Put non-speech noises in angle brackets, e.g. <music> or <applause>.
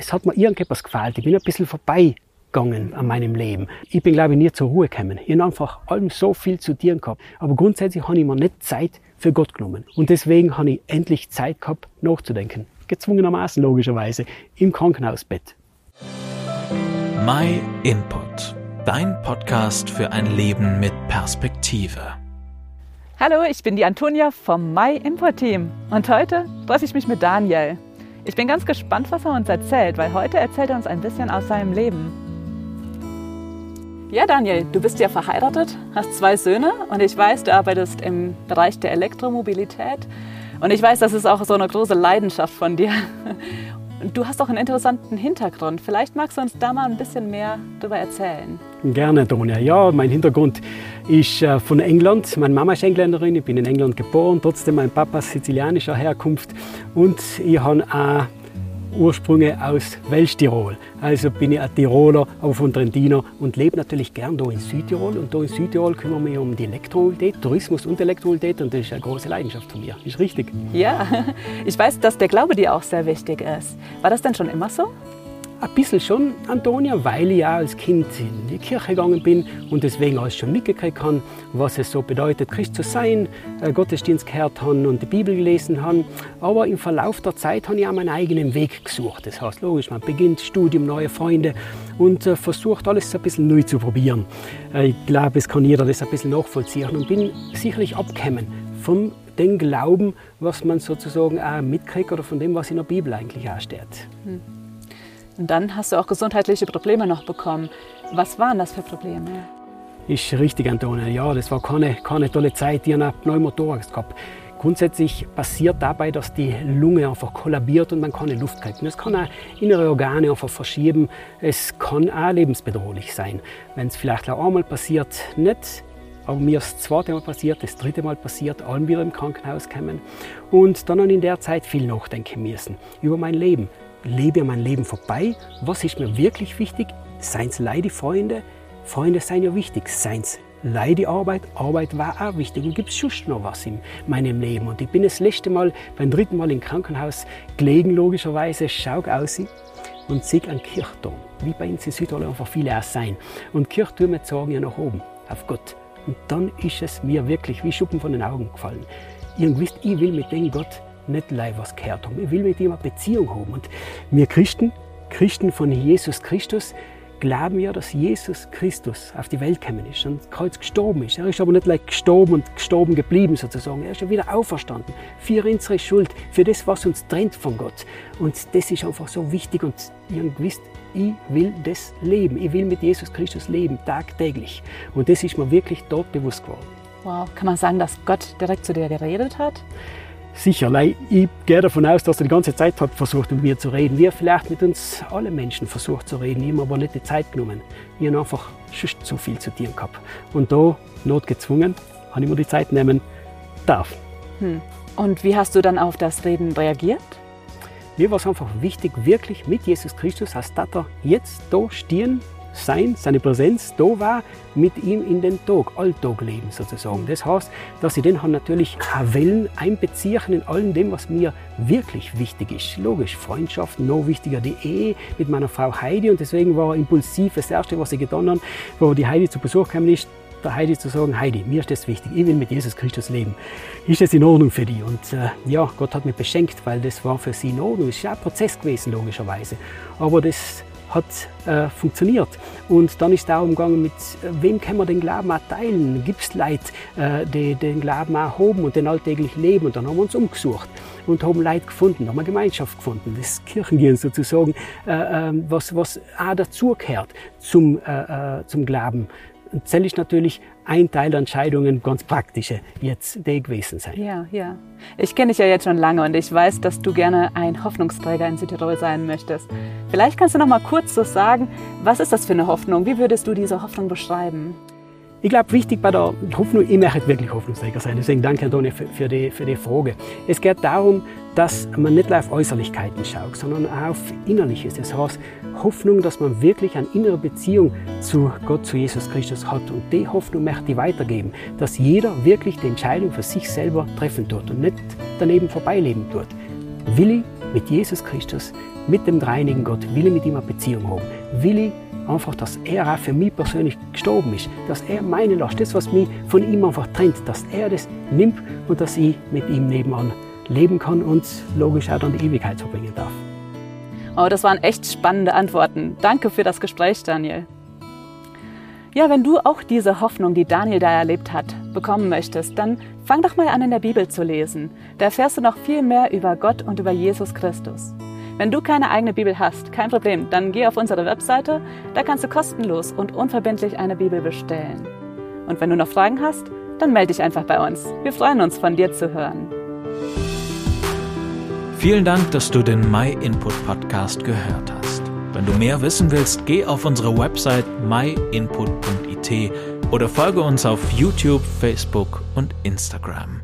es hat mir irgendetwas gefällt. Ich bin ein bisschen vorbeigegangen an meinem Leben. Ich bin, glaube ich, nie zur Ruhe gekommen. Ich habe einfach allem so viel zu dir gehabt. Aber grundsätzlich habe ich mir nicht Zeit für Gott genommen. Und deswegen habe ich endlich Zeit gehabt, nachzudenken. Gezwungenermaßen, logischerweise, im Krankenhausbett. My Input. Dein Podcast für ein Leben mit Perspektive. Hallo, ich bin die Antonia vom My Input Team und heute treffe ich mich mit Daniel. Ich bin ganz gespannt, was er uns erzählt, weil heute erzählt er uns ein bisschen aus seinem Leben. Ja, Daniel, du bist ja verheiratet, hast zwei Söhne und ich weiß, du arbeitest im Bereich der Elektromobilität. Und ich weiß, das ist auch so eine große Leidenschaft von dir. Du hast auch einen interessanten Hintergrund. Vielleicht magst du uns da mal ein bisschen mehr darüber erzählen. Gerne, Tonia. Ja, mein Hintergrund ist äh, von England. Meine Mama ist Engländerin, ich bin in England geboren, trotzdem mein Papa sizilianischer Herkunft. Und ich habe auch Ursprünge aus Welschtirol. Also bin ich ein Tiroler, aber von Trentino und lebe natürlich gern hier in Südtirol. Und hier in Südtirol kümmere ich mich um die Elektromobilität, Tourismus und Elektromobilität und das ist eine große Leidenschaft von mir. Ist richtig? Ja, <laughs> ich weiß, dass der Glaube dir auch sehr wichtig ist. War das denn schon immer so? Ein bisschen schon, Antonia, weil ich ja als Kind in die Kirche gegangen bin und deswegen alles schon mitgekriegt habe, was es so bedeutet, Christ zu sein, äh, Gottesdienst gehört habe und die Bibel gelesen habe. Aber im Verlauf der Zeit habe ich auch meinen eigenen Weg gesucht. Das heißt, logisch, man beginnt Studium, neue Freunde und äh, versucht alles ein bisschen neu zu probieren. Äh, ich glaube, es kann jeder das ein bisschen nachvollziehen und bin sicherlich abgekommen vom den Glauben, was man sozusagen auch mitkriegt oder von dem, was in der Bibel eigentlich auch steht. Hm. Und dann hast du auch gesundheitliche Probleme noch bekommen. Was waren das für Probleme? Ist richtig, Antonia. Ja, das war keine, keine tolle Zeit. Ich habe Pneumothorax gehabt. Grundsätzlich passiert dabei, dass die Lunge einfach kollabiert und man keine Luft kriegt. Es kann auch innere Organe einfach verschieben. Es kann auch lebensbedrohlich sein. Wenn es vielleicht auch einmal passiert, nicht. Aber mir ist das zweite Mal passiert, das dritte Mal passiert, allen wieder im Krankenhaus kommen. Und dann in der Zeit viel nachdenken müssen über mein Leben lebe mein Leben vorbei? Was ist mir wirklich wichtig? Seien es Leide, Freunde? Freunde seien ja wichtig. Seien es Leide, Arbeit? Arbeit war auch wichtig. Und gibt es schon noch was in meinem Leben? Und ich bin das letzte Mal, beim dritten Mal im Krankenhaus gelegen, logischerweise, schau aus und sehe einen Kirchturm. Wie bei uns in Südtirol einfach viele auch sein. Und Kirchtürme zeigen ja nach oben, auf Gott. Und dann ist es mir wirklich wie Schuppen von den Augen gefallen. Ihr wisst, ich will mit dem Gott nicht live was gehört haben. Ich will mit ihm eine Beziehung haben. Und wir Christen, Christen von Jesus Christus, glauben ja, dass Jesus Christus auf die Welt gekommen ist und Kreuz gestorben ist. Er ist aber nicht like gestorben und gestorben geblieben sozusagen. Er ist ja wieder auferstanden für unsere Schuld, für das, was uns trennt von Gott. Und das ist einfach so wichtig und ihr wisst, ich will das leben. Ich will mit Jesus Christus leben, tagtäglich. Und das ist mir wirklich dort bewusst geworden. Wow, kann man sagen, dass Gott direkt zu dir geredet hat? Sicher, ich gehe davon aus, dass er die ganze Zeit hat versucht, mit mir zu reden. Wie er vielleicht mit uns alle Menschen versucht zu reden. Ich habe aber nicht die Zeit genommen. Ich habe einfach schon zu viel zu tun gehabt. Und da, notgezwungen, habe ich mir die Zeit nehmen darf. Hm. Und wie hast du dann auf das Reden reagiert? Mir war es einfach wichtig, wirklich mit Jesus Christus als Tata jetzt da stehen sein, seine Präsenz da war, mit ihm in den Tag, Alltag leben sozusagen. Das heißt, dass ich den natürlich Wellen einbeziehen in allem dem, was mir wirklich wichtig ist. Logisch, Freundschaft, noch wichtiger die Ehe mit meiner Frau Heidi und deswegen war impulsiv das Erste, was ich getan habe, wo die Heidi zu Besuch kam, ist, der Heidi zu sagen, Heidi, mir ist das wichtig, ich will mit Jesus Christus leben. Ist das in Ordnung für dich? Und äh, ja, Gott hat mich beschenkt, weil das war für sie in Ordnung. Es ist ja ein Prozess gewesen, logischerweise. Aber das hat äh, funktioniert. Und dann ist es darum gegangen, mit äh, wem kann man den Glauben auch teilen? Gibt es Leute, äh, die den Glauben auch haben und den alltäglich leben? Und dann haben wir uns umgesucht und haben Leute gefunden, haben eine Gemeinschaft gefunden, das Kirchengehen sozusagen, äh, ähm, was, was auch dazugehört zum, äh, äh, zum Glauben das ist natürlich ein Teil der Entscheidungen, ganz praktische, jetzt die gewesen sein. Ja, ja. Ich kenne dich ja jetzt schon lange und ich weiß, dass du gerne ein Hoffnungsträger in Südtirol sein möchtest. Vielleicht kannst du noch mal kurz so sagen, was ist das für eine Hoffnung? Wie würdest du diese Hoffnung beschreiben? Ich glaube, wichtig bei der Hoffnung, ich möchte wirklich Hoffnungsträger sein. Deswegen danke, Antonia, für, für, die, für die Frage. Es geht darum, dass man nicht auf Äußerlichkeiten schaut, sondern auch auf Innerliches. Das heißt, Hoffnung, dass man wirklich eine innere Beziehung zu Gott, zu Jesus Christus hat. Und die Hoffnung möchte ich weitergeben, dass jeder wirklich die Entscheidung für sich selber treffen tut und nicht daneben vorbeileben tut. Will ich mit Jesus Christus, mit dem dreinigen Gott, will ich mit ihm eine Beziehung haben. Will ich einfach, dass er auch für mich persönlich gestorben ist, dass er meine Last, das, was mich von ihm einfach trennt, dass er das nimmt und dass ich mit ihm nebenan leben kann und logisch auch dann die Ewigkeit verbringen darf. Oh, das waren echt spannende Antworten. Danke für das Gespräch, Daniel. Ja, wenn du auch diese Hoffnung, die Daniel da erlebt hat, bekommen möchtest, dann fang doch mal an, in der Bibel zu lesen. Da erfährst du noch viel mehr über Gott und über Jesus Christus. Wenn du keine eigene Bibel hast, kein Problem, dann geh auf unsere Webseite, da kannst du kostenlos und unverbindlich eine Bibel bestellen. Und wenn du noch Fragen hast, dann melde dich einfach bei uns. Wir freuen uns, von dir zu hören. Vielen Dank, dass du den My Input Podcast gehört hast. Wenn du mehr wissen willst, geh auf unsere Website myinput.it oder folge uns auf YouTube, Facebook und Instagram.